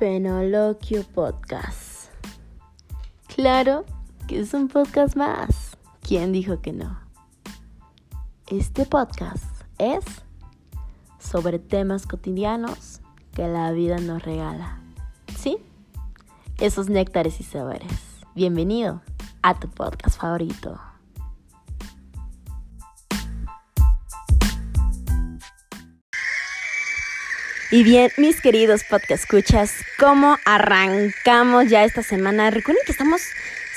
Fenoloquio Podcast. Claro que es un podcast más. ¿Quién dijo que no? Este podcast es sobre temas cotidianos que la vida nos regala. ¿Sí? Esos néctares y sabores. Bienvenido a tu podcast favorito. Y bien, mis queridos podcast escuchas, ¿cómo arrancamos ya esta semana? Recuerden que estamos,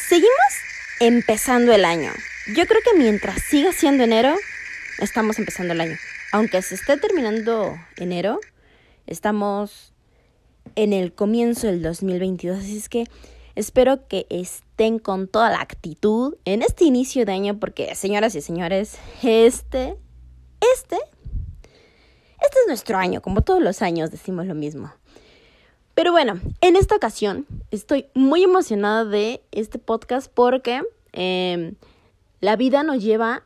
seguimos empezando el año. Yo creo que mientras siga siendo enero, estamos empezando el año. Aunque se esté terminando enero, estamos en el comienzo del 2022. Así es que espero que estén con toda la actitud en este inicio de año, porque señoras y señores, este, este es nuestro año, como todos los años decimos lo mismo. Pero bueno, en esta ocasión estoy muy emocionada de este podcast porque em, la vida nos lleva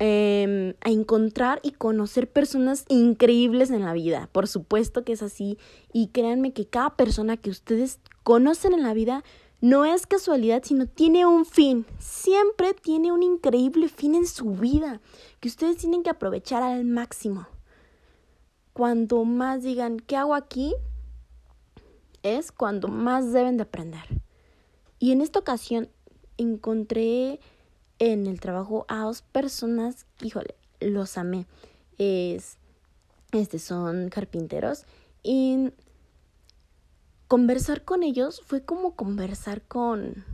em, a encontrar y conocer personas increíbles en la vida. Por supuesto que es así. Y créanme que cada persona que ustedes conocen en la vida no es casualidad, sino tiene un fin. Siempre tiene un increíble fin en su vida que ustedes tienen que aprovechar al máximo cuando más digan, ¿qué hago aquí? Es cuando más deben de aprender. Y en esta ocasión encontré en el trabajo a dos personas, híjole, los amé. Es, este, son carpinteros y conversar con ellos fue como conversar con,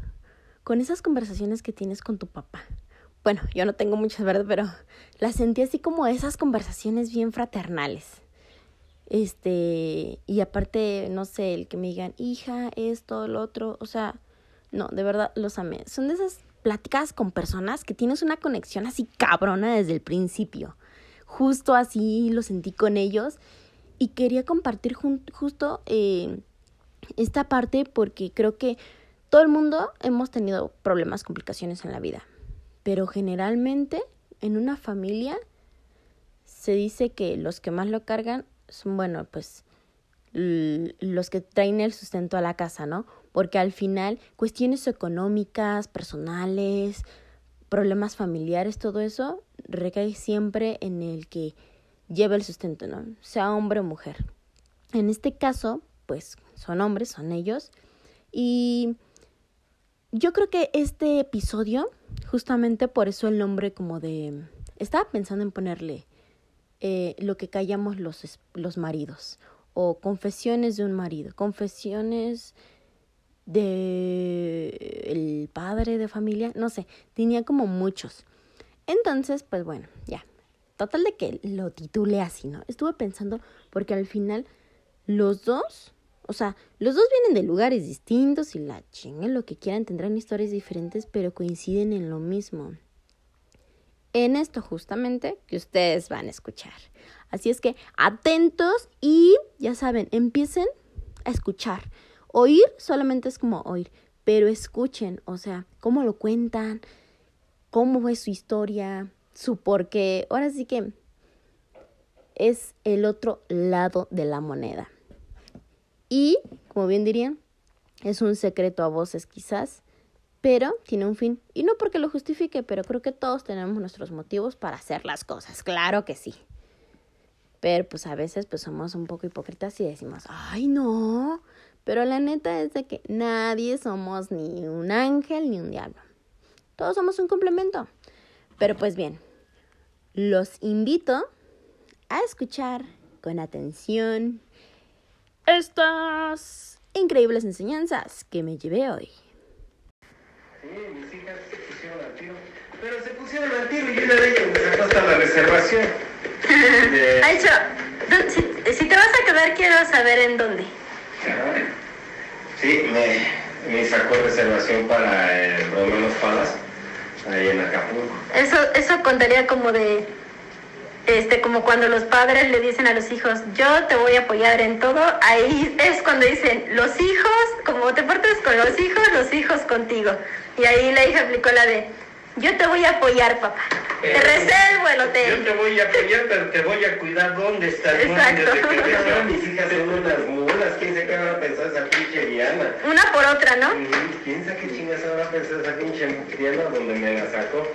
con esas conversaciones que tienes con tu papá. Bueno, yo no tengo muchas, ¿verdad? Pero las sentí así como esas conversaciones bien fraternales. Este, y aparte, no sé, el que me digan, hija, esto, lo otro, o sea, no, de verdad los amé. Son de esas pláticas con personas que tienes una conexión así cabrona desde el principio. Justo así lo sentí con ellos y quería compartir justo eh, esta parte porque creo que todo el mundo hemos tenido problemas, complicaciones en la vida, pero generalmente en una familia se dice que los que más lo cargan son, bueno, pues los que traen el sustento a la casa, ¿no? Porque al final cuestiones económicas, personales, problemas familiares, todo eso recae siempre en el que lleva el sustento, ¿no? Sea hombre o mujer. En este caso, pues son hombres, son ellos. Y yo creo que este episodio, justamente por eso el nombre como de... Estaba pensando en ponerle eh, lo que callamos los, los maridos o confesiones de un marido, confesiones de el padre de familia, no sé, tenía como muchos. Entonces, pues bueno, ya. Total de que lo titulé así, ¿no? Estuve pensando porque al final los dos, o sea, los dos vienen de lugares distintos y la chinga lo que quieran tendrán historias diferentes, pero coinciden en lo mismo en esto justamente que ustedes van a escuchar. Así es que atentos y ya saben, empiecen a escuchar. Oír solamente es como oír, pero escuchen, o sea, cómo lo cuentan, cómo fue su historia, su por qué. Ahora sí que es el otro lado de la moneda. Y, como bien dirían, es un secreto a voces quizás, pero tiene un fin. Y no porque lo justifique, pero creo que todos tenemos nuestros motivos para hacer las cosas, claro que sí. Pero pues a veces pues somos un poco hipócritas y decimos, ay no, pero la neta es de que nadie somos ni un ángel ni un diablo. Todos somos un complemento. Pero pues bien, los invito a escuchar con atención estas increíbles enseñanzas que me llevé hoy. Sí, mis hijas se pusieron al tiro. Pero se pusieron al tiro y una de ellas me sacó hasta la reservación. De... Aicho, si, si, te vas a quedar, quiero saber en dónde. Sí, me, me sacó reservación para el Romeo Los Palas, ahí en Acapulco. Eso, eso contaría como de este, como cuando los padres le dicen a los hijos, yo te voy a apoyar en todo, ahí es cuando dicen, los hijos, como te portas con los hijos, los hijos contigo. Y ahí la hija aplicó la de, yo te voy a apoyar, papá. te eh, reservo el hotel. Yo te voy a apoyar, pero te voy a cuidar dónde estás. Exacto. mis hijas son unas mulas, quién qué va a pensar esa pinche Diana. Una por otra, ¿no? ¿Quién sabe qué chingadas va a pensar esa pinche Diana donde me la sacó?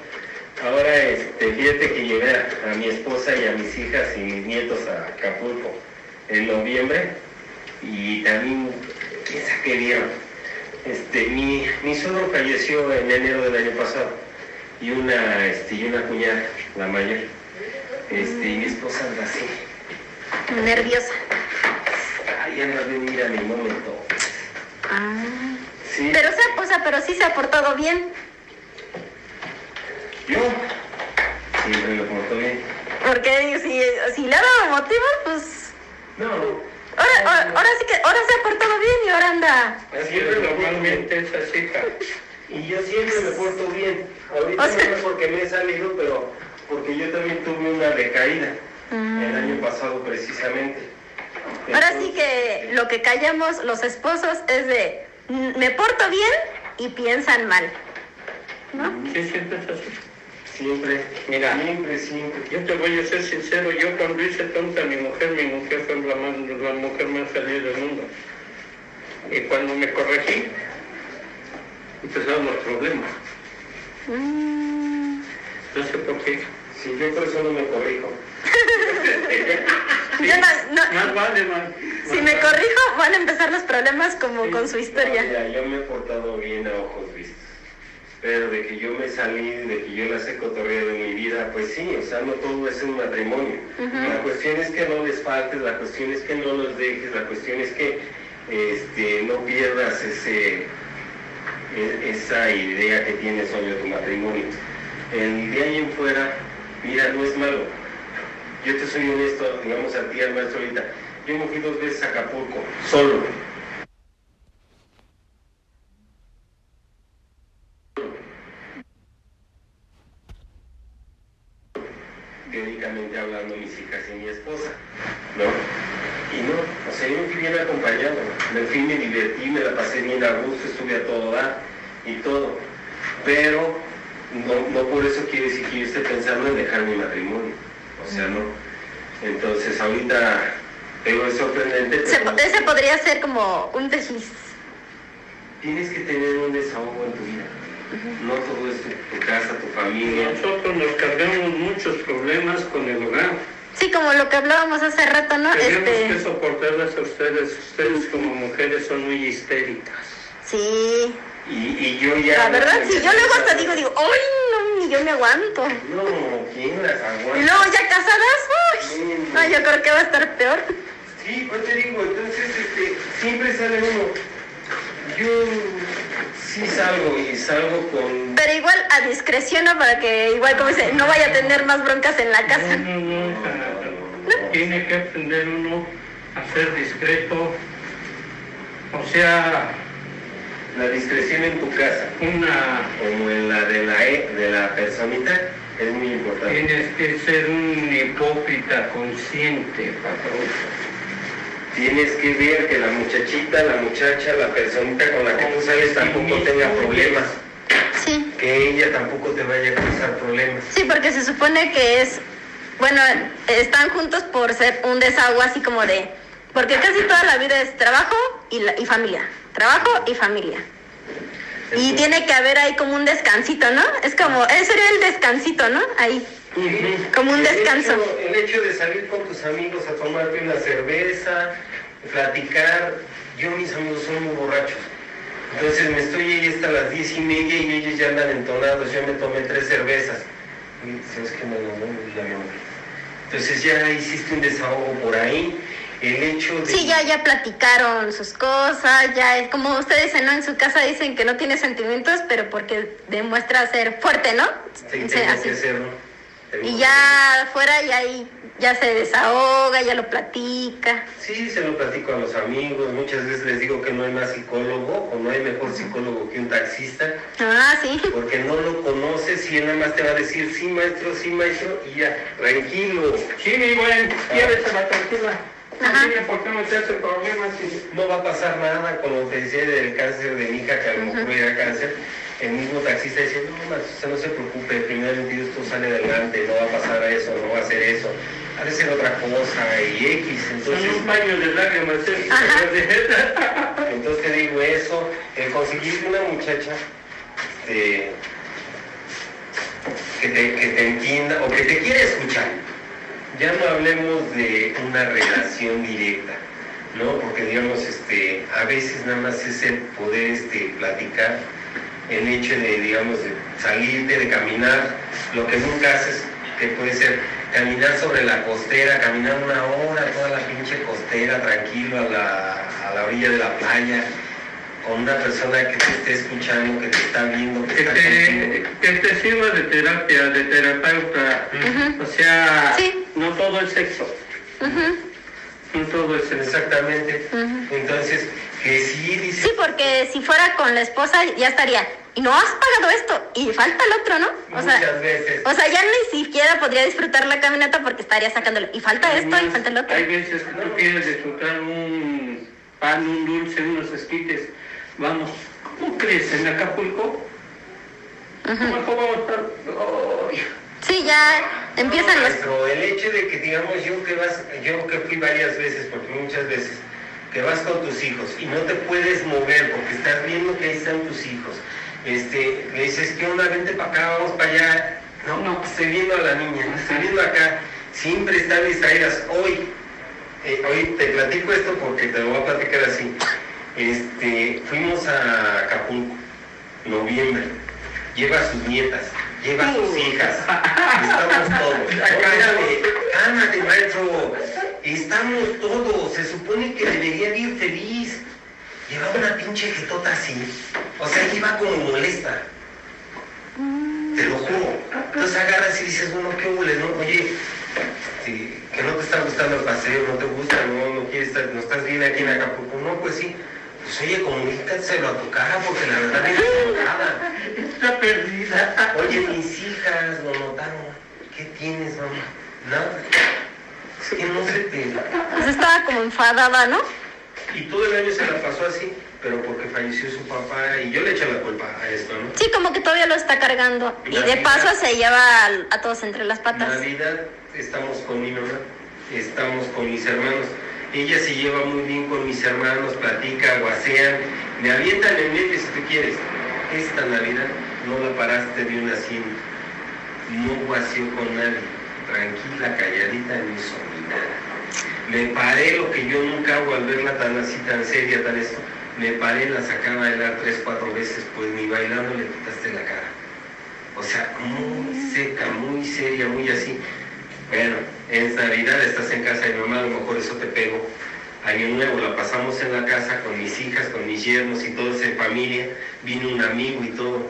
Ahora, este, fíjate que llevé a, a mi esposa y a mis hijas y mis nietos a Acapulco en noviembre y también, quién sabe qué vieron. Este, mi, mi suegro falleció en enero del año pasado y una, este, y una cuñada, la mayor. Este, y mi esposa anda así. Nerviosa. Ay, anda de venir a mi momento. Ah. Sí, Pero, o sea, pero sí se ha portado bien. Yo siempre me porto bien. Porque si, si le ha dado motivos, pues. No, Ahora, ahora, ahora sí que ahora se ha portado bien y ahora anda. siempre normalmente es así. Y yo siempre me porto bien. Ahorita O sea- no es porque me he salido, pero porque yo también tuve una recaída el año pasado precisamente. Ahora sí que lo que callamos los esposos es de "Mm, me porto bien y piensan mal. ¿No? Sí, siempre es así. Siempre, Mira. siempre, siempre. Yo te voy a ser sincero, yo cuando hice tonta a mi mujer, mi mujer fue la, más, la mujer más feliz del mundo. Y cuando me corregí, empezaron los problemas. Mm, No sé por qué. Si yo por eso no me corrijo. yo no- no- Más vale, más. si me vale. corrijo van a empezar los problemas como con su historia. Mira, yo me he portado bien a ojos vistos. Pero de que yo me salí, de que yo las he cotorreado en mi vida, pues sí, o sea, no todo es un matrimonio. La cuestión es que no les faltes, la cuestión es que no los dejes, la cuestión es que este, no pierdas ese, e- esa idea que tienes sobre tu matrimonio. El de ahí en fuera, mira, no es malo. Yo te soy honesto, digamos a ti, al maestro ahorita. Yo me fui dos veces a Acapulco, solo. Hablando mis hijas y mi esposa, ¿no? Y no, o sea, yo me fui bien acompañado, me fui, me divertí, me la pasé bien a gusto, estuve a todo dar y todo, pero no, no por eso quiere decir que yo esté pensando en dejar mi matrimonio, o sea, no. Entonces ahorita, digo, es sorprendente, Se pero po- ese podría ser como un desliz. tienes que tener un desahogo en tu vida, no todo es tu, tu casa, tu familia. Nosotros nos cargamos muchos problemas con el hogar. Sí, como lo que hablábamos hace rato, ¿no? Tenemos que Este, soportarlas a ustedes. Ustedes como mujeres son muy histéricas. sí. Y, y yo ya... La verdad, sí, yo luego hasta digo, digo, ¡ay, no, ni yo me aguanto! No, ¿quién las aguanta? Y luego ya casadas, ¡uy! Sí. No, yo creo que va a estar peor. Sí, pues te digo, entonces este, siempre sale uno. Yo sí salgo y salgo con... Pero igual a discreción, ¿no? Para que igual, como dice, no vaya a tener más broncas en la casa. No, no, no. Tiene que aprender uno a ser discreto. O sea, La discreción en tu casa, una como en la de la, e- de la personita, es muy importante. tienes que ser un hipócrita consciente, patrón. Tienes que ver que la muchachita, la muchacha, la personita con la que tú sales tampoco tenga problemas. Sí. Que ella tampoco te vaya a causar problemas. Sí, porque se supone que es, bueno, están juntos por ser un desahogo así como de, porque casi toda la vida es trabajo y, la- y familia, trabajo y familia. Y tiene que haber ahí como un descansito, ¿no? Es como, ese sería el descansito, ¿no? Ahí, como un El descanso. hecho- El hecho, de salir con tus amigos a tomarte una cerveza, platicar, yo mis amigos son muy borrachos. Entonces me estoy ahí hasta las diez y media y ellos ya andan entonados, yo me tomé tres cervezas. Y sabes que me no. Entonces ya hiciste un desahogo por ahí. El hecho de... Sí, ya, ya platicaron sus cosas, ya es como ustedes ¿no? En su casa dicen que no tiene sentimientos, pero porque demuestra ser fuerte, ¿no? Sí, Sí, tengo así. que hacerlo. Y ya afuera ya ahí ya se desahoga, ya lo platica. Sí, se lo platico a los amigos, muchas veces les digo que no hay más psicólogo o no hay mejor psicólogo que un taxista, Ah, sí. porque no lo conoces y él nada más te va a decir, sí maestro, sí maestro, y ya, tranquilo, Sí, mi buen, llévesela tranquila. No tiene por qué meterse problemas. y- no va a pasar nada, como te decía del cáncer de mi hija, que a lo mejor era cáncer, el mismo taxista decía, no, usted no se preocupe, primeramente Dios todo sale adelante, no va a pasar eso, no va a hacer eso. ha de ser otra cosa y X. Son Entonces, un paño de lágrimas. ¿eh? entonces te digo eso, el conseguir una muchacha este, que, te, que te entienda o que te quiera escuchar. Ya no hablemos de una relación directa, ¿no? Porque digamos, este, a veces nada más es el poder este, platicar, el hecho de, digamos, de salirte, de caminar, lo que nunca haces, que puede ser caminar sobre la costera, caminar una hora, toda la pinche costera, tranquilo a la, a la orilla de la playa, con una persona que te esté escuchando, que te está viendo, que Que está te, contigo. que te sirva de terapia, de terapeuta. O sea, Sí. no todo es sexo. No todo es sexo. Exactamente. Entonces, que sí dices, Sí, porque si fuera con la esposa ya estaría. Y no has pagado esto. Y falta el otro, ¿no? O muchas sea, veces. o sea, ya ni siquiera podría disfrutar la caminata porque estaría sacándolo. Y falta esto y falta el otro. Hay veces que tú quieres disfrutar un pan, un dulce, unos esquites. Vamos, ¿cómo crees en Acapulco? ¿Cómo vamos a estar? Sí, ya empiezan los... Maestro, el hecho de que digamos yo que vas, yo que fui varias veces, porque muchas veces, que vas con tus hijos y no te puedes mover porque estás viendo que ahí están tus hijos. Este, le dices, ¿qué onda? Vente para acá, vamos para allá. No, no, estoy viendo a la niña, estoy viendo acá. Siempre están distraídas. Hoy, eh, hoy te platico esto porque te lo voy a platicar así. Este, fuimos a Acapulco, noviembre. Lleva a sus nietas, lleva a sus hijas. Estamos todos. Cálmate, cálmate, maestro. Estamos todos. Se supone que debería de ir feliz. Lleva una pinche jetota así. O sea, iba como molesta. Te lo juro. Entonces agarras y dices, bueno, qué huele, ¿no? Oye, que no te está gustando el paseo, no te gusta, no, no quieres estar, no estás bien aquí en Acapulco. No, pues sí. Pues oye, comunícaselo a tu cara porque la verdad es enojada. Está perdida. Oye, mis hijas lo notaron. ¿Qué tienes, mamá? Nada. Es que no se te... Pues estaba como enfadada, ¿no? Y todo el año se la pasó así, pero porque falleció su papá y yo le eché la culpa a esto, ¿no? Sí, como que todavía lo está cargando. Y de paso se lleva a todos entre las patas. Navidad estamos con mi mamá, estamos con mis hermanos. Ella se lleva muy bien con mis hermanos, platica, guasean, me avientan en medio si tú quieres. Esta Navidad no la paraste de una hacienda, no guaseó con nadie, tranquila, calladita, ni nada. Me paré lo que yo nunca hago al verla tan así, tan seria, tan esto. Me paré, la sacaba a bailar tres, cuatro veces, pues ni bailando le quitaste la cara. O sea, muy seca, muy seria, muy así. Bueno, es Navidad, estás en casa de mi mamá, a lo mejor eso te pego. Año Nuevo la pasamos en la casa con mis hijas, con mis yernos y todos en familia. Vino un amigo y todo.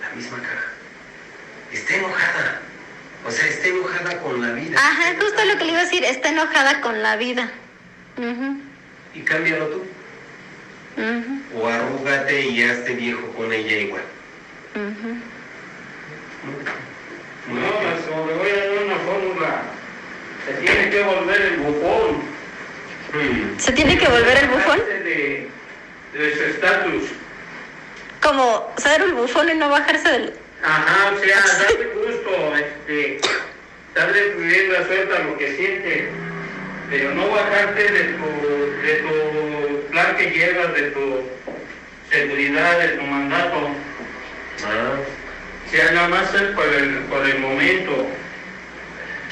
La misma cara. Está enojada. O sea, está enojada con la vida. Ajá, justo lo que le iba a decir. Está enojada con la vida. Ujú, Y cámbialo tú. ujú, O arrúgate y hazte viejo con ella igual. Muy No, maestro, le voy a dar una fórmula. Se tiene que volver el bufón. ¿Se tiene que volver el bufón? De su estatus. Como ser el bufón y no bajarse del... Ajá, o sea, darle gusto, este, darle rienda suelta a lo que siente, pero no bajarte de tu, de tu plan que llevas, de tu seguridad, de tu mandato. Ah. Sea, nada más ser por el, por el momento.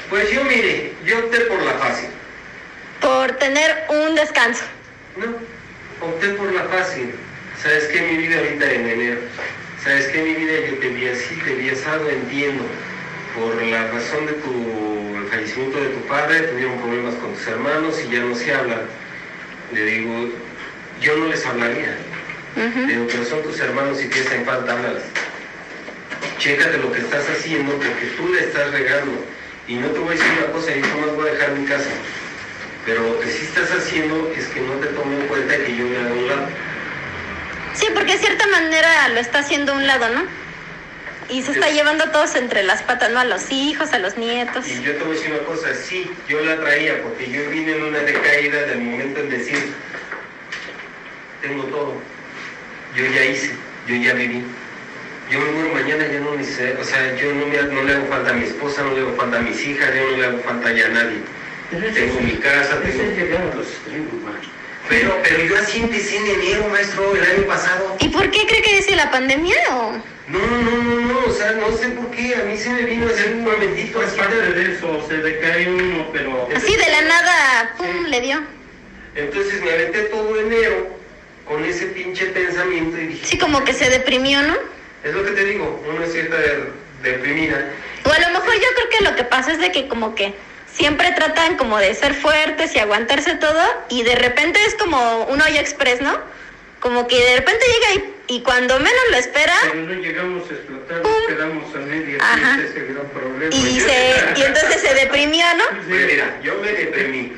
Pues yo mire, yo opté por la fácil. Por tener un descanso. No, opté por la fácil. ¿Sabes qué? Mi vida ahorita en enero. ¿Sabes qué? Mi vida yo te vi así, te vi asado, entiendo. Por la razón de tu el fallecimiento de tu padre, tuvieron problemas con tus hermanos y ya no se hablan. Le digo, yo no les hablaría. Le digo, pero son tus hermanos y te hacen falta, háblales. Chécate lo que estás haciendo porque tú le estás regando. Y no te voy a decir una cosa, yo jamás voy a dejar mi casa. Pero lo que sí estás haciendo es que no te tomo en cuenta que yo me haga a un lado. Sí, porque de cierta manera lo está haciendo a un lado, ¿no? Y se está llevando a todos entre las patas, ¿no? A los hijos, a los nietos. Y yo te voy a decir una cosa, sí, yo la traía porque yo vine en una decaída del momento en decir, tengo todo, yo ya hice, yo ya viví, yo me muero mañana, ya no sé, o sea, yo no, me, no le hago falta a mi esposa, no le hago falta a mis hijas, yo no le hago falta ya a nadie. Tengo mi casa, tengo... Pero, pero yo así empecé en enero, maestro, el año pasado. ¿Y por qué cree que dice la pandemia o...? No, no, no, no, o sea, no sé por qué, a mí se me vino a hacer un momentito Es así. parte de eso, se decae uno, pero... Así de la nada, pum, le dio. Entonces me aventé todo enero con ese pinche pensamiento y dije, Sí, como que se deprimió, ¿no? Es lo que te digo, uno es cierta de- deprimida. O a lo mejor yo creo que lo que pasa es de que como que siempre tratan como de ser fuertes y aguantarse todo y de repente es como un hoyo express, ¿no? Como que de repente llega y, y cuando menos lo espera llegamos a explotar, Pum. nos quedamos a medias, Ajá. ese es el gran problema. y, se, y entonces se deprimió, ¿no? Pues mira, yo me deprimí.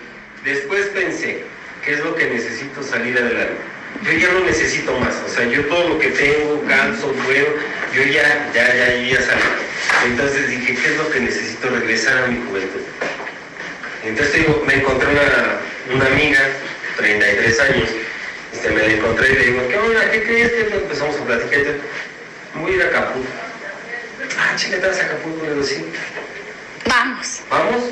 Después pensé, ¿qué es lo que necesito salir adelante? Yo ya no necesito más, o sea, yo todo lo que tengo, canso, puedo, yo ya, ya, ya, yo ya salí. Entonces dije, ¿qué es lo que necesito? Regresar a mi juventud. Entonces digo, me encontré una, una amiga, 33 años, este, me la encontré y le digo, ¿qué onda? ¿Qué crees? que Empezamos a platicar. Voy a ir a Acapulco. Ah, chica, ¿te vas a Acapulco? Le digo, sí. Vamos. ¿Vamos?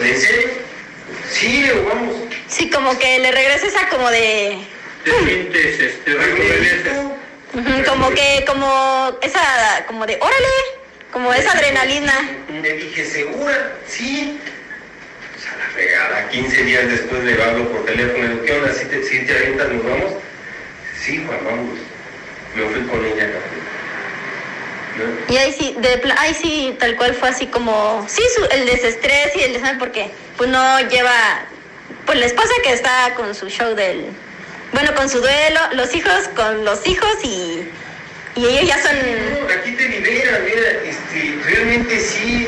¿En serio? Sí, le digo, vamos. Sí, como que le regresa esa como de... Te sientes, este, rejuveneces. Como que, como esa, como de, órale, como esa adrenalina. Le dije, ¿segura? Sí. Pues a la fregada, 15 días después le hablo por teléfono, le digo, ¿qué onda? ¿Sí te, sí te avientas, nos vamos? Sí, Juan, vamos. Me fui con ella. ¿No? Y ahí sí, de, ahí sí, tal cual fue así como, sí, su- el desestrés y el desánimo, porque pues no lleva, pues la esposa que está con su show del, bueno, con su duelo, los hijos con los hijos y, y ellos ya son, No, aquí te libera, mira, este, realmente sí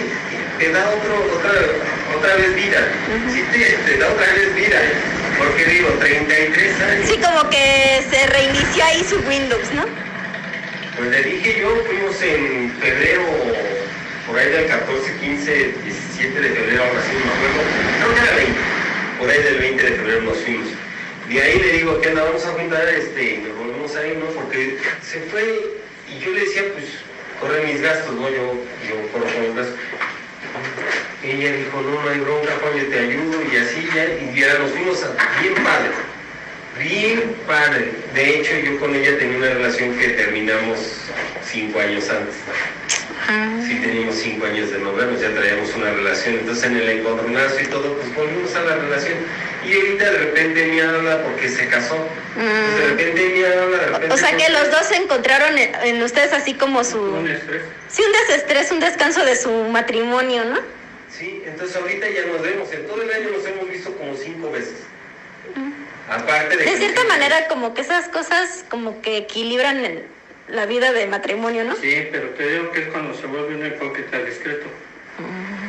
te da otro, otra, otra vez vida. Sí te, te da otra vez vida. Porque digo, 33 años. sí, como que se reinició ahí su Windows, ¿no? Pues le dije yo, fuimos en febrero, por ahí del 14, 15, 17 de febrero, algo así, no me acuerdo. Creo que era 20. Por ahí del 20 de febrero nos fuimos. De ahí le digo, ¿qué onda? Vamos a juntar, este, nos volvemos ahí, ¿no? Porque se fue y yo le decía, pues, corren mis gastos, ¿no? Yo, yo corro con los gastos. Ella dijo, no, no hay bronca, Juan, yo te ayudo, y así ya, y ya nos fuimos a, bien padre. Bien padre. De hecho, yo con ella tenía una relación que terminamos cinco años antes. Sí, teníamos cinco años de no vernos, ya traíamos una relación. Entonces, en el encontronazo y todo, pues volvimos a la relación. Y ahorita de repente me habla porque se casó. Pues, de repente me habla, de repente. O sea que los dos se encontraron en, en ustedes así como su, Un estrés. sí, un desestrés, un descanso de su matrimonio, ¿no? Sí, entonces ahorita ya nos vemos. En todo el año nos hemos visto como cinco veces. Aparte de. De que- cierta manera, como que esas cosas como que equilibran el- la vida de matrimonio, ¿no? Sí, pero te digo que es cuando se vuelve un hipócrita discreto.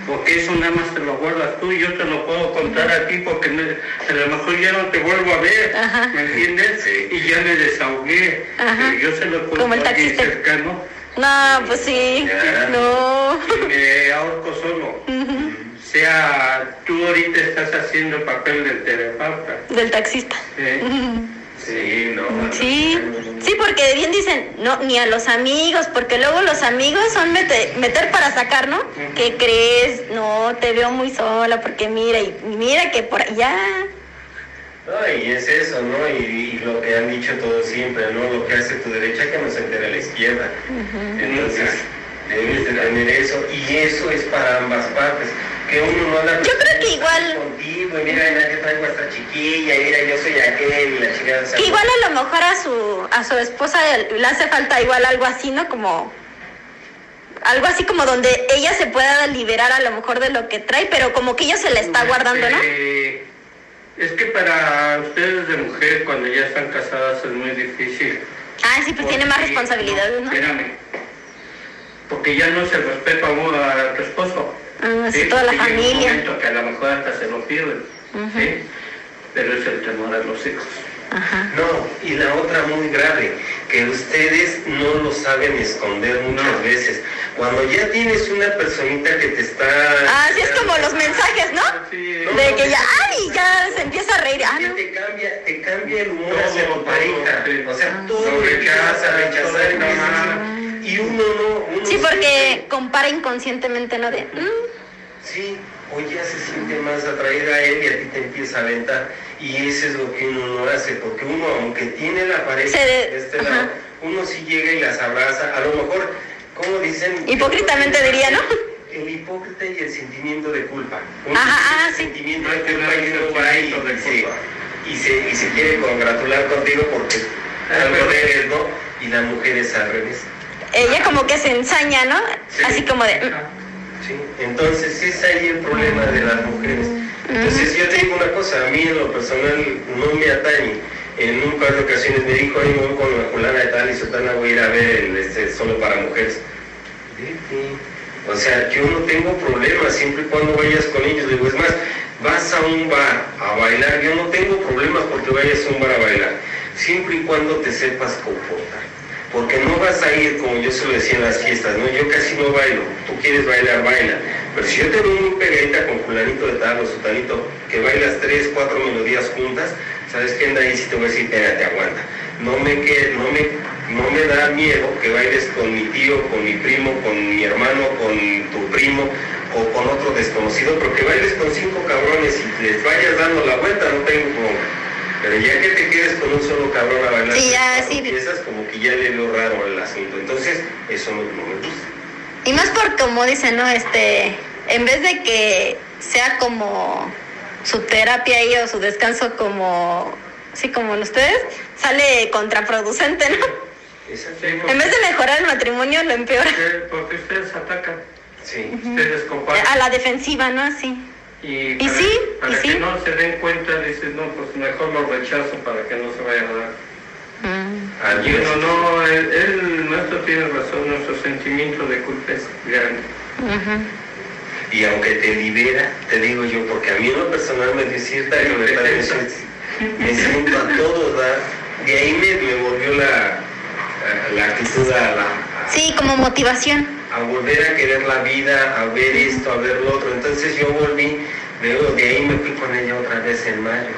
Porque eso nada más te lo guardas tú y yo te lo puedo contar a ti porque me- a lo mejor ya no te vuelvo a ver, Ajá. ¿me entiendes? Sí. Y ya me desahogué, Ajá. pero yo se lo cuento Como el a alguien taxista. cercano No, pues sí, Ya. no. y me ahorco solo. Sea, tú ahorita estás haciendo el papel del terapeuta. Del taxista. ¿eh? Sí, no. Sí, sí, porque bien dicen, no, ni a los amigos, porque luego los amigos son mete- meter para sacar, ¿no? ¿Qué crees? No, te veo muy sola, porque mira, y mira que por allá. No, y es eso, ¿no? Y, y lo que han dicho todos siempre, ¿no? Lo que hace tu derecha que no se entere la izquierda. Entonces, debes de tener eso, y eso es para ambas partes. Que uno no anda Yo creo que igual- contigo, y mira, mira que traigo a esta chiquilla, y mira, yo soy aquel, y la chica... Que igual a lo mejor a su, a su esposa le hace falta igual algo así, ¿no? Como algo así como donde ella se pueda liberar a lo mejor de lo que trae, pero como que ella se le está guardando, ¿no? Este, Es que para ustedes de mujer, cuando ya están casadas, es muy difícil. Ah, sí, pues tiene más Porque- responsabilidades, ¿no? Espérame. Porque ya no se respeta a uno a tu esposo. Ah, toda la un familia. momento que a lo mejor hasta se lo pierden. ¿sí? Pero es el temor a los hijos. Ajá. No, y la otra muy grave, que ustedes no lo saben esconder muchas No. veces. Cuando ya tienes una personita que te está... Ah, sí, es como los mensajes, ¿no? Sí, De que ya, ay, ya se empieza a reír. Ah, que no. te cambia, te cambia el humor hacia tu todo, pareja. sí. O sea, Ah, todo Lo lo empiezas a rechazar, todo está empiezas a se compara inconscientemente, ¿no? De, mm, Sí, o ya se siente más atraída a él y a ti te empieza a aventar. Y eso es lo que uno no hace, porque uno, aunque tiene la pareja Se de- de este ajá. lado, uno sí llega y las abraza. A lo mejor, como dicen... Hipócritamente diría, ¿no? El hipócrita y el sentimiento de culpa. Uno Ajá, ah, el sí. sentimiento No de culpa y uno ahí y se, y, se, y se quiere congratular contigo porque Ah, algo pero- de eres, ¿no? Y la mujer es al revés. Ella como que se ensaña, ¿no? Sí. Así como de, mm, Sí, entonces es ahí el problema de las mujeres. Entonces yo te digo una cosa, a mí en lo personal no me atañe. En un par de ocasiones me dijo, ay, voy con la fulana de tal y sotana, voy a ir a ver el este, solo para mujeres. O sea, yo no tengo problemas siempre y cuando vayas con ellos. Digo, es más, vas a un bar a bailar, yo no tengo problemas porque vayas a un bar a bailar, siempre y cuando te sepas comportar. Porque no vas a ir como yo se lo decía en las fiestas, ¿no? Yo casi no bailo, tú quieres bailar, baila. Pero si yo te muy pegadita con fulanito de tal o sutanito, que bailas tres, cuatro melodías juntas, ¿sabes qué anda ahí? Si te voy a decir, espérate, aguanta. No me, que, no, me, no me da miedo que bailes con mi tío, con mi primo, con mi hermano, con tu primo o con otro desconocido, pero que bailes con cinco cabrones y les vayas dando la vuelta, no tengo problema. Pero ya que te quedes con un solo cabrón a bailar, Sí, ya, cuatro sí. piezas, como que ya le veo raro el asunto. Entonces, eso no, no me gusta. Y más por como dicen, ¿no? Este, en vez de que sea como su terapia ahí o su descanso como, sí, como en ustedes, sale contraproducente, ¿no? En vez de mejorar el matrimonio, lo empeora. porque, porque ustedes atacan, Sí. ustedes comparten. A la defensiva, ¿no? Sí. Y, Y para, sí, para y que sí. no se den cuenta, dices, no, pues mejor lo rechazo para que no se vaya a dar. Mm. Y uno no, él, él, nuestro tiene razón, nuestro sentimiento de culpa es grande. Ujú. Y aunque te libera, te digo yo, porque a mí lo personal me cierta libertad, me me siento a todo dar, de ahí me, me volvió la, la actitud a, la, Sí, como motivación. A volver a querer la vida, a ver esto, a ver lo otro. Entonces yo volví, luego de ahí me fui con ella otra vez en mayo.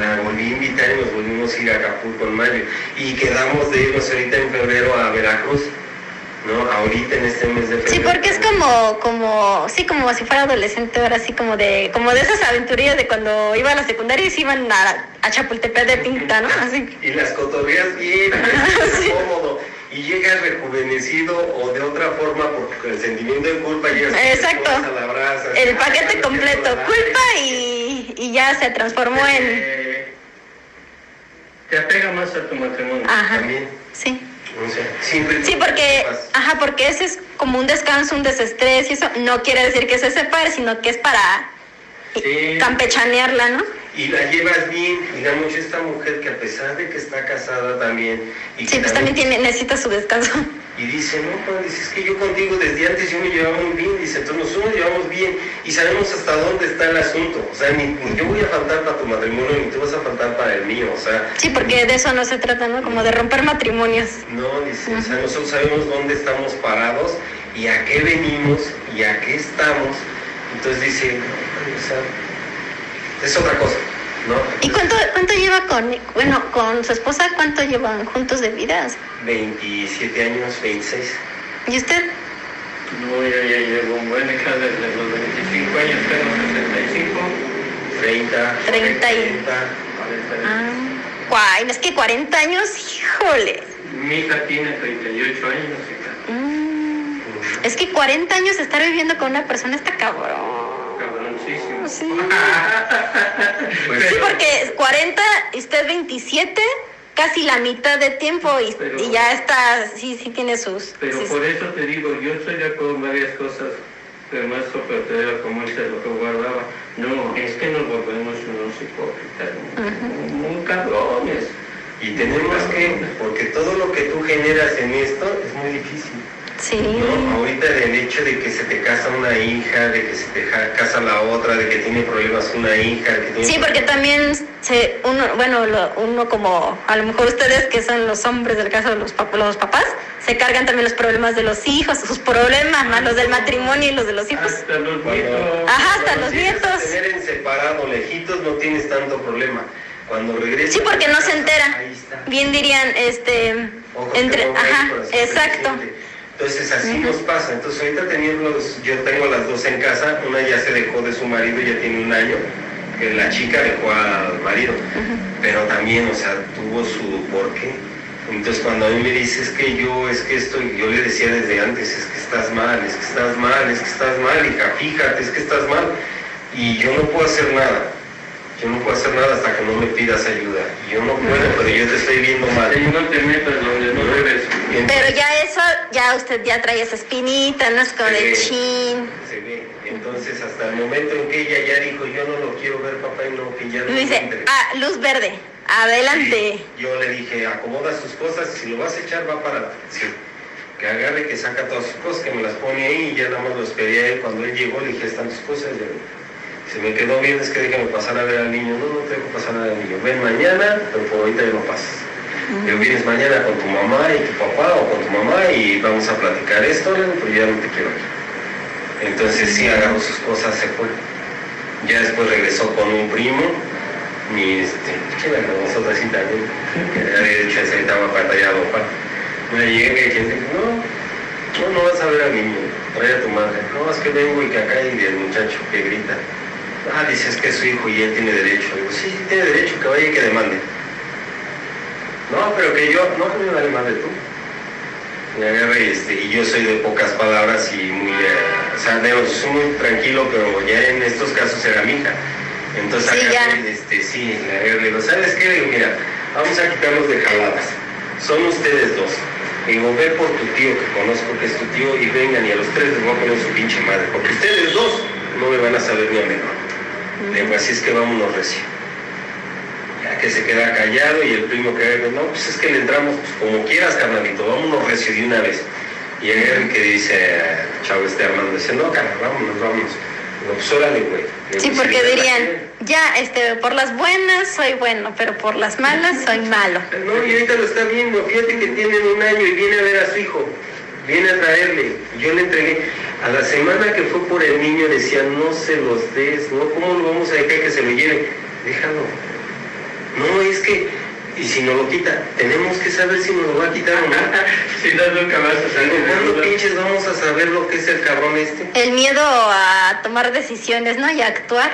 La volví a invitar y nos volvimos a ir a Acapulco en mayo. Y quedamos de irnos ahorita en febrero a Veracruz, ¿no? Ahorita en este mes de febrero. Sí, porque es como, como, sí, como si fuera adolescente ahora, así como de, como de esas aventurillas de cuando iba a la secundaria y se iban a, a Chapultepec de pinta, ¿no? Así. Y las cotorreas bien, es cómodo. Y llegas rejuvenecido o de otra forma porque el sentimiento de culpa llegas con Exacto. la abrazas. El paquete completo, la- culpa y, y ya se transformó en, Eh, te apega más a tu matrimonio. ajá, También, sí. o sea, siempre Sí, porque, ajá, porque ese es como un descanso, un desestrés y eso no quiere decir que se separe, sino que es para Sí. campechanearla, ¿no? Y la llevas bien, digamos, esta mujer que a pesar de que está casada también, y Sí, que pues también tiene, necesita su descanso. Y dice, no, pues dice, es que yo contigo desde antes yo me llevaba muy bien, dice, entonces nosotros nos llevamos bien y sabemos hasta dónde está el asunto, o sea, ni, ni yo voy a faltar para tu matrimonio, ni tú vas a faltar para el mío, o sea, Sí, porque de eso no se trata, ¿no? Como de romper matrimonios. no, dice, o sea, nosotros sabemos dónde estamos parados y a qué venimos y a qué estamos, entonces dice, no, o sea, es otra cosa, ¿no? ¿Y cuánto, cuánto lleva con, bueno, con su esposa, cuánto llevan juntos de vida? 27 años, 26. ¿Y usted? No, ya, ya llevo un buen acá desde los 25 años, tengo 65. 30, 30 y... 40. 40. Ah, guay, es que 40 años, híjole. Mi hija tiene 38 años. hija. Mm, es que 40 años estar viviendo con una persona está cabrón. Cabroncísimo. Sí. Pues, Sí, porque 40 y usted 27, casi la mitad de tiempo y, Pero- y ya está, sí, sí tiene sus... Pero sí, por eso te digo, yo estoy de acuerdo en varias cosas del maestro Petero, como dice lo que guardaba. No, es que nos volvemos unos hipócritas, muy cabrones. Y tenemos que, porque todo lo que tú generas en esto es muy difícil. Sí. ¿no? Ahorita del hecho de que se te casa una hija, de que se te casa la otra, de que tiene problemas una hija, que tiene Sí, porque también se, uno, bueno, lo- uno como, a lo mejor ustedes que son los hombres del caso de los, pap- los papás, se cargan también los problemas de los hijos, sus problemas, más los del matrimonio y los de los hijos. Hasta los Cuando- nietos. Ajá, hasta los nietos. tener en separado, lejitos, no tienes tanto problema. Cuando regresas. Sí, porque no se entera. Ahí está. Bien dirían, este, Ojos entre, ajá, exacto. que siente. Entonces así nos pasa. Entonces ahorita los, yo tengo las dos en casa, una ya se dejó de su marido, ya tiene un año, que la chica dejó al marido, pero también, o sea, tuvo su porqué. Entonces cuando a mí me dices que yo, es que estoy, yo le decía desde antes, es que estás mal, es que estás mal, es que estás mal, hija, fíjate, es que estás mal, y yo no puedo hacer nada yo no puedo hacer nada hasta que no me pidas ayuda. Yo no puedo, pero yo te estoy viendo mal. Y no te metas donde no debes. Pero ya eso, ya usted ya trae esa espinita, no es como de Sí. chin. Se ve. Entonces, hasta el momento en que ella ya dijo, yo no lo quiero ver, papá, y no, que ya no Y dice, entre". ah, luz verde, adelante. Sí, Yo le dije, acomoda sus cosas, si lo vas a echar va para... Sí. Que agarre, que saca todas sus cosas, que me las pone ahí y ya nada más los pedí a él. Cuando él llegó le dije, están tus cosas. Ya. Se me quedó bien, es que déjame pasar a ver al niño. No, no te dejo pasar a ver al niño. Ven mañana, pero por ahorita ya no pasas. Pero vienes mañana con tu mamá y tu papá o con tu mamá y vamos a platicar esto, Le digo, pero ya no te quiero aquí. Entonces sí agarró sus cosas, se fue. Ya después regresó con un primo y este, ¿qué era? Nosotros sí también, que había dicho ese estaba batallado, pa. Me llegué y dije, no, no, no vas a ver al niño, trae a tu madre. No, es que vengo y que acá hay el muchacho que grita. Ah, dice, es que es su hijo y él tiene derecho. Digo, sí, tiene derecho, que vaya y que demande. No, pero que yo, no, que me vale madre tú. Este, y yo soy de pocas palabras y muy, eh, o sea, digo, soy muy tranquilo, pero ya en estos casos era mi hija. Entonces, Sí, acá, ya. este, sí, le digo, ¿sabes qué? Le digo, mira, vamos a quitarnos de jaladas. Son ustedes dos. Le digo, ve por tu tío, que conozco que es tu tío, y vengan, y a los tres les voy a poner su pinche madre, porque ustedes dos no me van a saber ni a menor. Le digo, así es que vámonos recio. Que se queda callado y el primo que no, pues es que le entramos pues, como quieras, carnalito, vámonos recio de una vez. Y agarra que dice, chavo este Armando, dice, no, carnal, vámonos, vámonos. Digo, pues órale, güey. Sí, porque dirían, ya, este, por las buenas soy bueno, pero por las malas soy malo. No, y ahorita lo está viendo, fíjate que tienen un año y viene a ver a su hijo, viene a traerle. Yo le entregué, a la semana que fue por el niño decía, no se los des, no, ¿cómo lo vamos a dejar que se lo lleve? Déjalo. No, es que, y si no lo quita, tenemos que saber si nos lo va a quitar o no. Si no, nunca vas a de ¿Cuándo pinches vamos a saber lo que es el cabrón este? El miedo a tomar decisiones, ¿no? Y a actuar.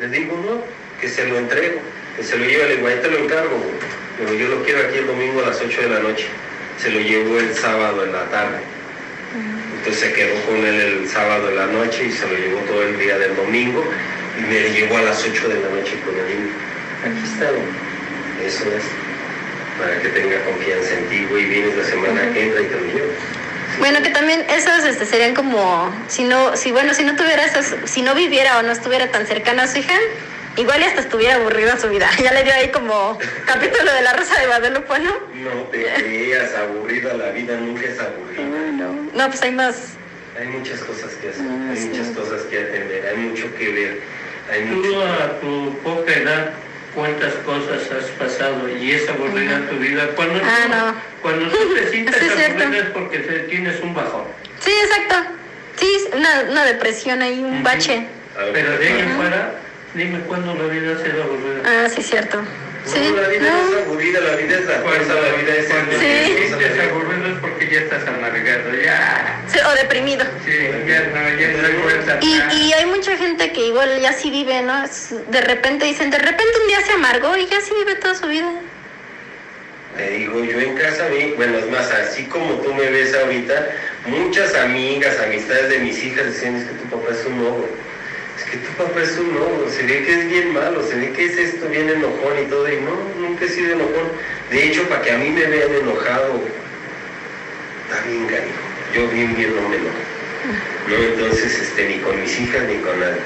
Les digo, no, que se lo entrego, que se lo lleve, le digo, ahí te lo encargo. Digo, yo lo quiero aquí el domingo a las 8 de la noche. Se lo llevó el sábado en la tarde. Entonces se quedó con él el sábado en la noche y se lo llevó todo el día del domingo y me lo llevó a las 8 de la noche con el niño. Aquí está, güey. Eso es. Para que tenga confianza en ti, güey, vienes la semana que entra y llevo. Bueno, que también esos este, serían como, si no, si bueno, si no tuviera esos, si no viviera o no estuviera tan cercana a su hija, igual y hasta estuviera aburrida su vida. Ya le dio ahí como capítulo de la Rosa de Guadalupe, ¿no? No te creas aburrida, la vida nunca es aburrida. No, no, pues hay más. Hay muchas cosas que hacer, Ah, hay sí. muchas cosas que atender, hay mucho que ver, hay Tú mucho... a tu poca edad, ¿cuántas cosas has pasado? Y es aburrida tu vida. Cuando, Ah, no. cuando tú te sientes Sí, aburrida es porque tienes un bajón. Sí, exacto. Sí, una, una depresión ahí, un bache. Pero de ahí en fuera, dime cuándo la vida ha sido aburrida. Ah, sí, cierto. Sí, la vida no es aburrida, la vida es la fuerza, la vida es cuando el... Sí. te sientes aburrido es porque ya estás amargado, ya. Sí, o deprimido. Sí, ya no, ya no hay vuelta Y, y hay mucha gente que igual ya sí vive, ¿no? Es- De repente dicen, de repente un día se amargó y ya sí vive toda su vida. Te digo, yo en casa vi, bueno, es más, así como tú me ves ahorita, muchas amigas, amistades de mis hijas decían, es que tu papá es un lobo, es que tu papá es un lobo, se ve que es bien malo, se ve que es esto bien enojón y todo, y no, nunca he sido enojón. De hecho, para que a mí me vean enojado, está bien cariño, yo bien, bien no me enojo. No, entonces, este, ni con mis hijas ni con nadie.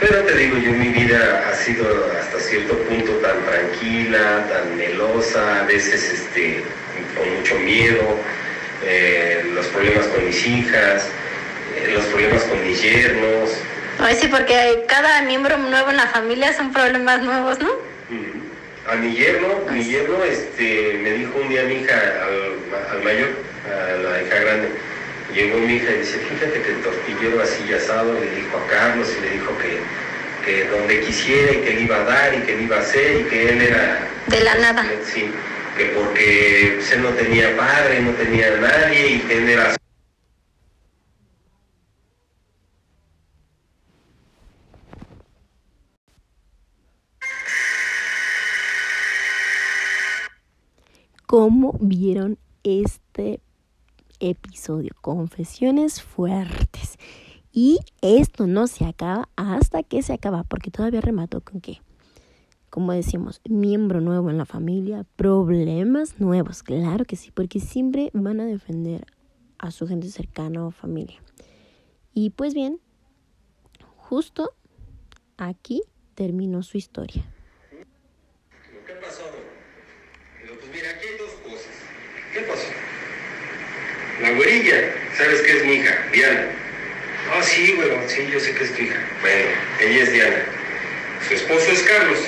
Pero te digo, yo mi vida ha sido hasta cierto punto tan tranquila, tan melosa, a veces este, con mucho miedo, eh, los problemas con mis hijas, eh, los problemas con mis yernos. Ay, sí, porque cada miembro nuevo en la familia son problemas nuevos, ¿no? A mi yerno, mi yerno este, me dijo un día mi hija, al, al mayor, a la hija grande, llegó mi hija y dice, fíjate que el tortillero así asado le dijo a Carlos y le dijo que, que donde quisiera y que le iba a dar y que le iba a hacer y que él era... De la nada. Sí, que porque pues, él no tenía padre, no tenía nadie y que él era cómo vieron este episodio. Confesiones fuertes. Y esto no se acaba hasta que se acaba, porque todavía remató con que, como decimos, miembro nuevo en la familia, problemas nuevos, claro que sí, porque siempre van a defender a su gente cercana o familia. Y pues bien, justo aquí terminó su historia. ¿Qué pasó? Digo, pues mira, aquí hay dos cosas. ¿Qué pasó? La güerilla, ¿sabes qué es mi hija? Diana. Ah, sí, güey, sí, yo sé que es tu hija. Bueno, ella es Diana. Su esposo es Carlos.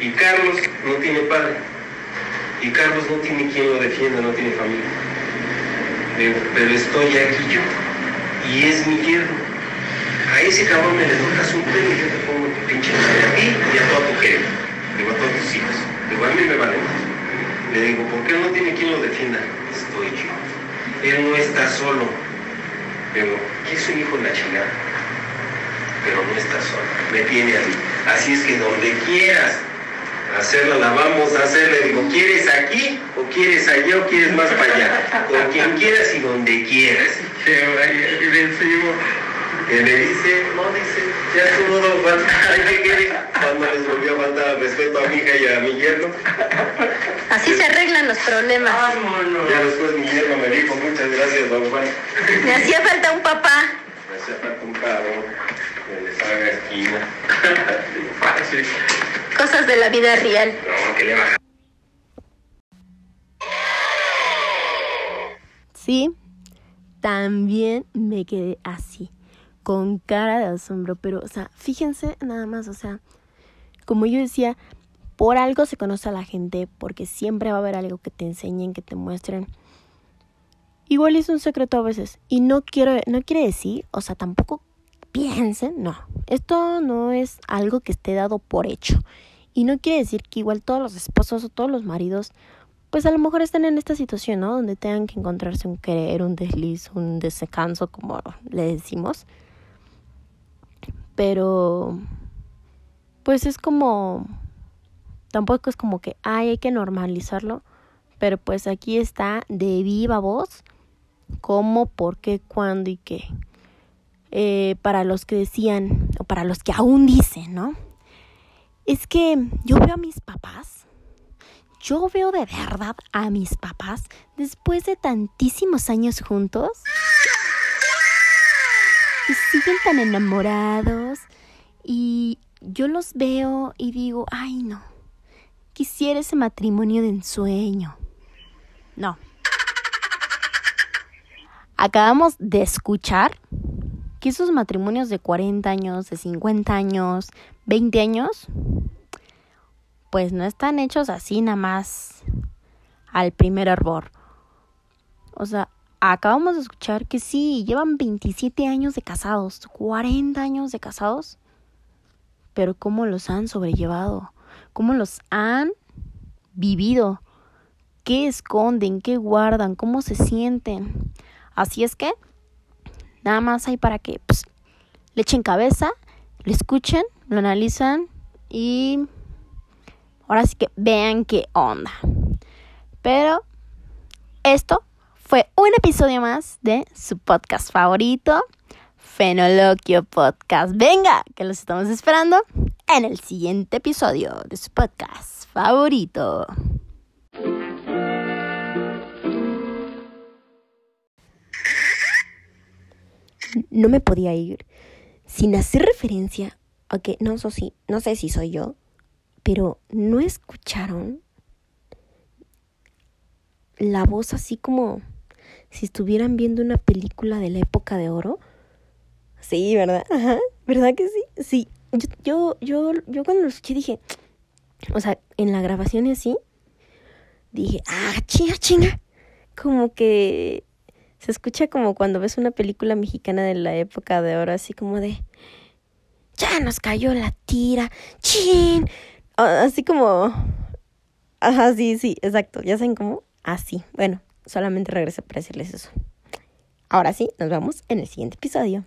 Y Carlos no tiene padre. Y Carlos no tiene quien lo defienda, no tiene familia. Digo, pero estoy aquí yo. Y es mi yerno. A ese cabrón me le tocas un pelo y yo te pongo tu pinche madre a ti y a toda tu gente. Digo, a todos tus hijos. Digo, a mí me vale más. Le digo, ¿por qué no tiene quien lo defienda? Estoy yo. Él no está solo. Digo, ¿qué es un hijo de la chingada? Pero no está solo. Me tiene a mí. Así es que donde quieras hacerla, la vamos a hacer. Le digo, ¿quieres aquí o quieres allá o quieres más para allá? Con quien quieras y donde quieras. Que le dice, no dice, ya estuvo no falta, ¿qué quiere? Cuando les volvió a faltar al respeto a mi hija y a mi yerno. Así se arreglan los problemas. Ya después mi yerno me dijo, muchas gracias, don Juan. Me hacía falta un papá. Me hacía falta un cabrón que les haga esquina. Fácil. Cosas de la vida real. No, que le baja. Sí, también me quedé así, con cara de asombro, pero, o sea, fíjense nada más, o sea, como yo decía, por algo se conoce a la gente, porque siempre va a haber algo que te enseñen, que te muestren. Igual es un secreto a veces, y no quiero, no quiere decir, o sea, tampoco piensen, no, esto no es algo que esté dado por hecho. Y no quiere decir que igual todos los esposos o todos los maridos pues a lo mejor están en esta situación, ¿no? Donde tengan que encontrarse un querer, un desliz, un descanso, como le decimos. Pero, pues es como, tampoco es como que, ay, hay que normalizarlo. Pero pues aquí está de viva voz, cómo, por qué, cuándo y qué. Eh, para los que decían, o para los que aún dicen, ¿no? Es que yo veo a mis papás yo veo de verdad a mis papás después de tantísimos años juntos y siguen tan enamorados y yo los veo y digo, ay no, quisiera ese matrimonio de ensueño. No. Acabamos de escuchar que esos matrimonios de 40 años, de 50 años, 20 años, pues no están hechos así nada más al primer hervor. O sea, acabamos de escuchar que sí, llevan 27 años de casados, 40 años de casados, pero cómo los han sobrellevado, cómo los han vivido, qué esconden, qué guardan, cómo se sienten. Así es que, nada más hay para que pues, le echen cabeza, lo escuchen, lo analizan y Ahora sí que vean qué onda. Pero esto fue un episodio más de su podcast favorito, Fenoloquio Podcast. Venga, que los estamos esperando en el siguiente episodio de su podcast favorito. No me podía ir sin hacer referencia a que no, sé no sé si soy yo, pero ¿no escucharon la voz así como si estuvieran viendo una película de la época de oro? Sí, ¿verdad? Ajá, ¿verdad que sí? Sí, yo, yo, yo, yo cuando lo escuché dije, o sea, en la grabación y así, dije, ah, chinga, chinga. Como que se escucha como cuando ves una película mexicana de la época de oro, así como de, ya nos cayó la tira, chin, así como... Ajá, sí, sí, exacto. ¿Ya saben cómo? Así. Bueno, solamente regreso para decirles eso. Ahora sí, nos vemos en el siguiente episodio.